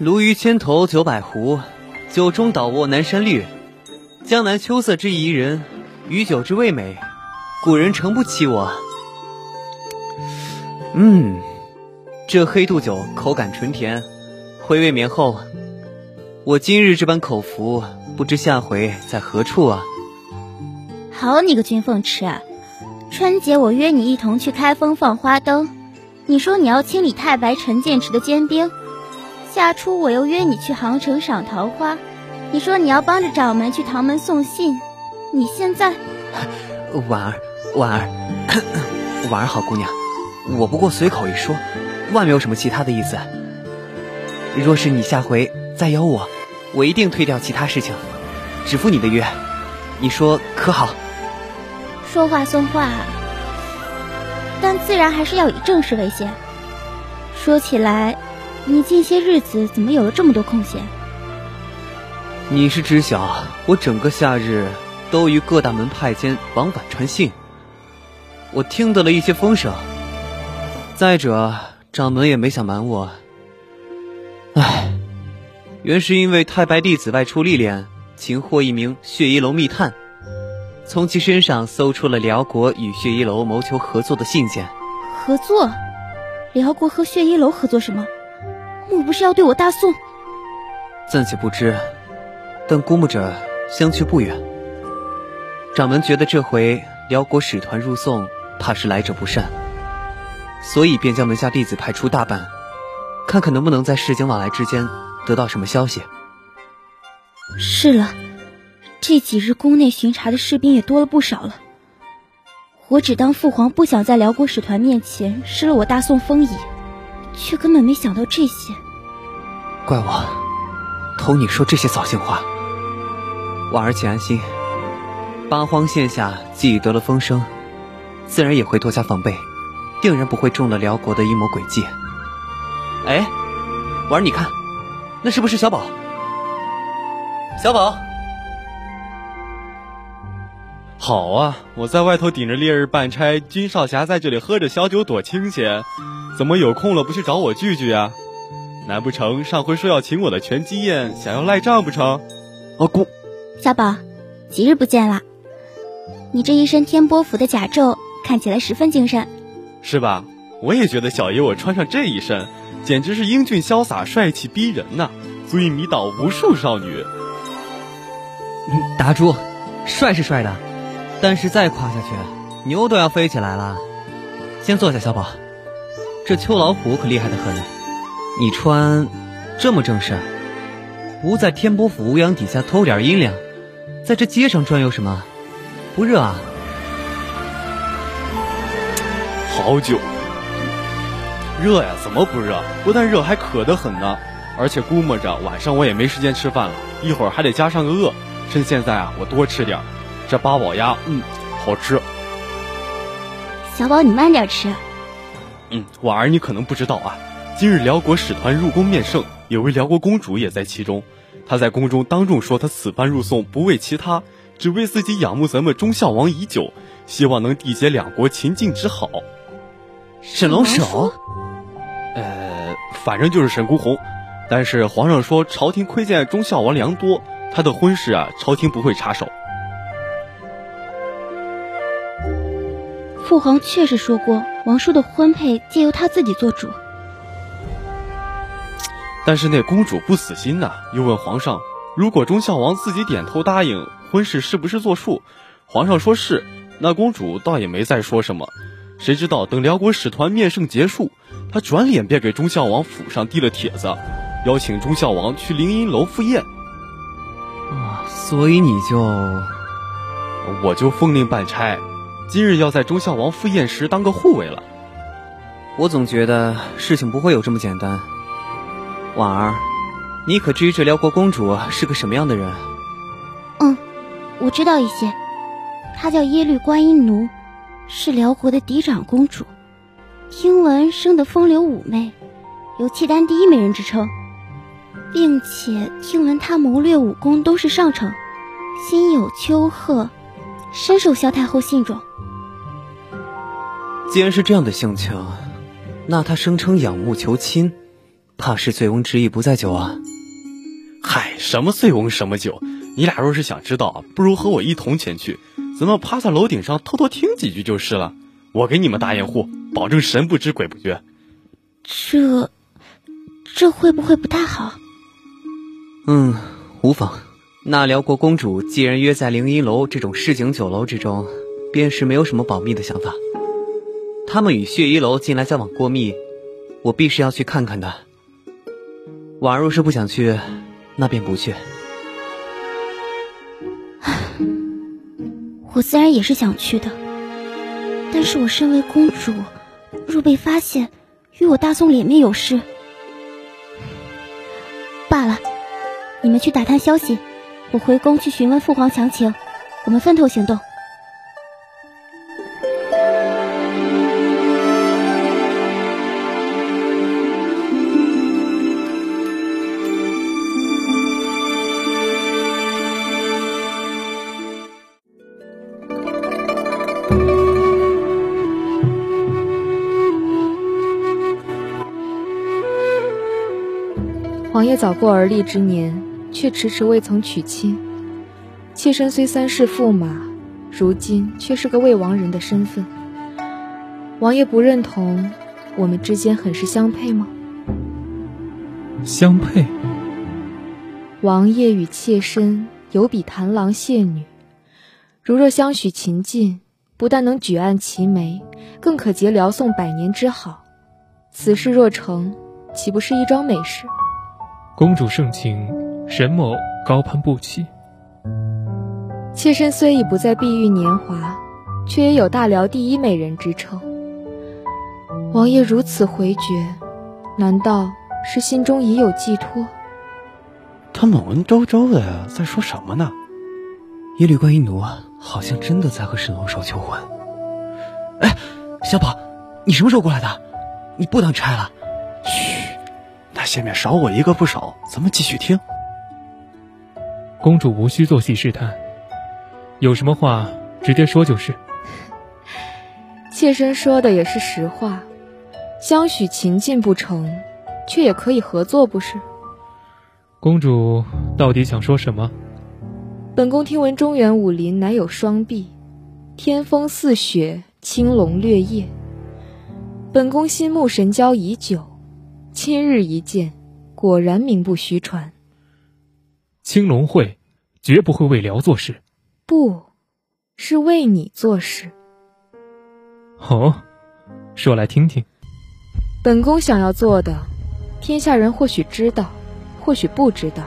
鲈鱼千头九百壶，酒中倒卧南山绿。江南秋色之宜人，与酒之味美，古人诚不欺我。嗯，这黑度酒口感纯甜，回味绵厚。我今日这般口福，不知下回在何处啊？好你个君凤池，春节我约你一同去开封放花灯，你说你要清理太白陈建池的坚冰；夏初我又约你去杭城赏桃花，你说你要帮着掌门去唐门送信。你现在，婉儿，婉儿，婉儿好姑娘，我不过随口一说，万没有什么其他的意思。若是你下回再邀我，我一定推掉其他事情，只赴你的约，你说可好？说话算话，但自然还是要以正事为先。说起来，你近些日子怎么有了这么多空闲？你是知晓，我整个夏日都与各大门派间往返传信。我听得了一些风声。再者，掌门也没想瞒我。唉，原是因为太白弟子外出历练，擒获一名血衣楼密探。从其身上搜出了辽国与血衣楼谋求合作的信件。合作？辽国和血衣楼合作什么？莫不是要对我大宋？暂且不知，但估摸着相去不远。掌门觉得这回辽国使团入宋，怕是来者不善，所以便将门下弟子派出大半，看看能不能在市井往来之间得到什么消息。是了。这几日宫内巡查的士兵也多了不少了。我只当父皇不想在辽国使团面前失了我大宋风仪，却根本没想到这些。怪我，偷你说这些扫兴话。婉儿请安心，八荒线下既已得了风声，自然也会多加防备，定然不会中了辽国的阴谋诡计。哎，婉儿，你看，那是不是小宝？小宝。好啊！我在外头顶着烈日办差，君少侠在这里喝着小酒躲清闲，怎么有空了不去找我聚聚啊？难不成上回说要请我的拳击宴，想要赖账不成？阿姑，小宝，几日不见了？你这一身天波府的甲胄，看起来十分精神，是吧？我也觉得小爷我穿上这一身，简直是英俊潇洒、帅气逼人呐，足以迷倒无数少女。达珠，帅是帅的。但是再夸下去，牛都要飞起来了。先坐下，小宝。这秋老虎可厉害的很。你穿这么正式，不在天波府屋檐底下偷点阴凉，在这街上转悠什么？不热啊？好酒，热呀？怎么不热？不但热，还渴得很呢。而且估摸着晚上我也没时间吃饭了，一会儿还得加上个饿。趁现在啊，我多吃点。这八宝鸭，嗯，好吃。小宝，你慢点吃。嗯，婉儿，你可能不知道啊，今日辽国使团入宫面圣，有位辽国公主也在其中。她在宫中当众说，她此番入宋不为其他，只为自己仰慕咱们忠孝王已久，希望能缔结两国秦晋之好。沈龙首？呃，反正就是沈孤鸿。但是皇上说，朝廷窥见忠孝王良多，他的婚事啊，朝廷不会插手。父皇确实说过，王叔的婚配皆由他自己做主。但是那公主不死心呐，又问皇上：如果忠孝王自己点头答应，婚事是不是作数？皇上说是，那公主倒也没再说什么。谁知道等辽国使团面圣结束，她转脸便给忠孝王府上递了帖子，邀请忠孝王去凌音楼赴宴。啊，所以你就，我就奉令办差。今日要在忠孝王赴宴时当个护卫了，我总觉得事情不会有这么简单。婉儿，你可知这辽国公主是个什么样的人？嗯，我知道一些。她叫耶律观音奴，是辽国的嫡长公主。听闻生得风流妩媚，有契丹第一美人之称，并且听闻她谋略武功都是上乘，心有丘壑，深受萧太后信重。既然是这样的性情，那他声称仰慕求亲，怕是醉翁之意不在酒啊。嗨，什么醉翁什么酒？你俩若是想知道，不如和我一同前去，咱们趴在楼顶上偷偷听几句就是了。我给你们打掩护，保证神不知鬼不觉。这，这会不会不太好？嗯，无妨。那辽国公主既然约在凌音楼这种市井酒楼之中，便是没有什么保密的想法。他们与血衣楼近来交往过密，我必是要去看看的。婉儿若是不想去，那便不去。我自然也是想去的，但是我身为公主，若被发现与我大宋脸面有失，罢了。你们去打探消息，我回宫去询问父皇详情，我们分头行动。王爷早过而立之年，却迟迟未曾娶亲。妾身虽三世驸马，如今却是个未亡人的身份。王爷不认同我们之间很是相配吗？相配。王爷与妾身有比谈郎谢女，如若相许秦晋，不但能举案齐眉，更可结辽宋百年之好。此事若成，岂不是一桩美事？公主盛情，沈某高攀不起。妾身虽已不在碧玉年华，却也有大辽第一美人之称。王爷如此回绝，难道是心中已有寄托？他们文绉绉的在说什么呢？耶律观音奴好像真的在和沈龙首求婚。哎，小宝，你什么时候过来的？你不当差了？嘘。那下面少我一个不少，咱们继续听。公主无需做戏试探，有什么话直接说就是。妾身说的也是实话，相许秦晋不成，却也可以合作，不是？公主到底想说什么？本宫听闻中原武林乃有双璧，天风似雪，青龙掠夜。本宫心慕神交已久。今日一见，果然名不虚传。青龙会绝不会为辽做事，不是为你做事。哦，说来听听。本宫想要做的，天下人或许知道，或许不知道，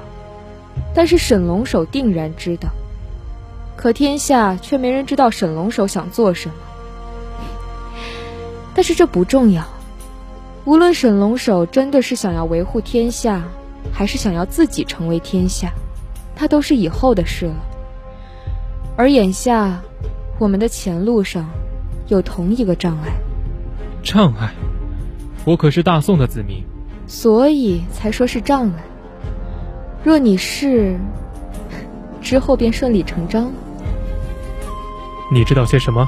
但是沈龙首定然知道。可天下却没人知道沈龙首想做什么。但是这不重要。无论沈龙首真的是想要维护天下，还是想要自己成为天下，他都是以后的事了。而眼下，我们的前路上有同一个障碍。障碍？我可是大宋的子民，所以才说是障碍。若你是，之后便顺理成章了。你知道些什么？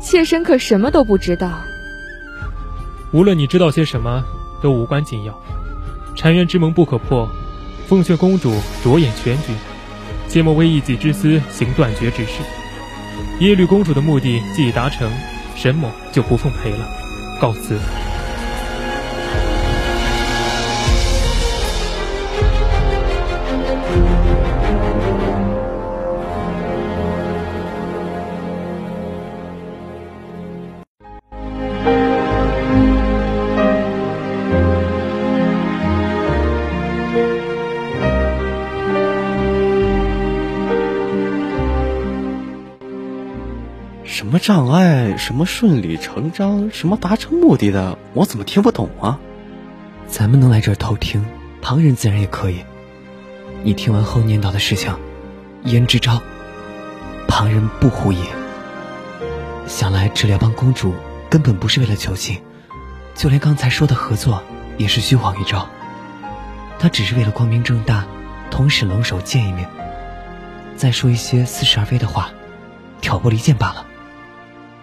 妾身可什么都不知道。无论你知道些什么，都无关紧要。澶渊之盟不可破，奉劝公主着眼全局，切莫为一己之私行断绝之事。耶律公主的目的既已达成，沈某就不奉陪了，告辞。什么障碍？什么顺理成章？什么达成目的的？我怎么听不懂啊？咱们能来这儿偷听，旁人自然也可以。你听完后念叨的事情，言之招，旁人不狐疑。想来这辽邦公主根本不是为了求亲，就连刚才说的合作也是虚晃一招。她只是为了光明正大同沈龙首见一面，再说一些似是而非的话，挑拨离间罢了。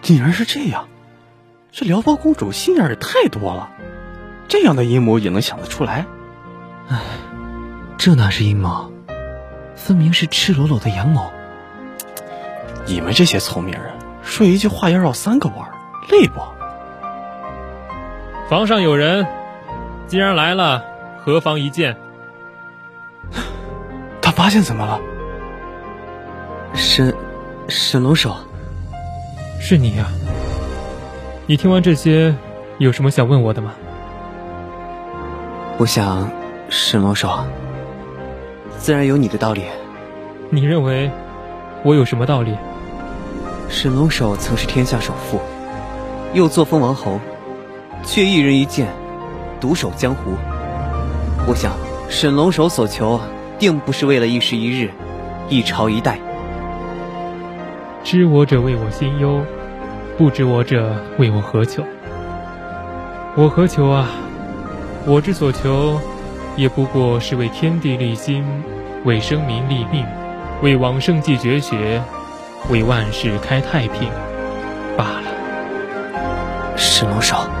竟然是这样，这辽邦公主心眼也太多了。这样的阴谋也能想得出来？唉，这哪是阴谋，分明是赤裸裸的阳谋。你们这些聪明人，说一句话要绕三个弯，累不？房上有人，既然来了，何妨一见？他发现怎么了？沈沈龙首，是你呀、你听完这些，有什么想问我的吗？我想，沈龙首，自然有你的道理。你认为我有什么道理？沈龙首曾是天下首富，又作封王侯，却一人一剑，独守江湖。我想，沈龙首所求，定不是为了一时一日、一朝一代。知我者为我心忧，不知我者为我何求？我何求啊？我之所求，也不过是为天地立心，为生民立命，为往圣继绝学，为万世开太平罢了。石龙少。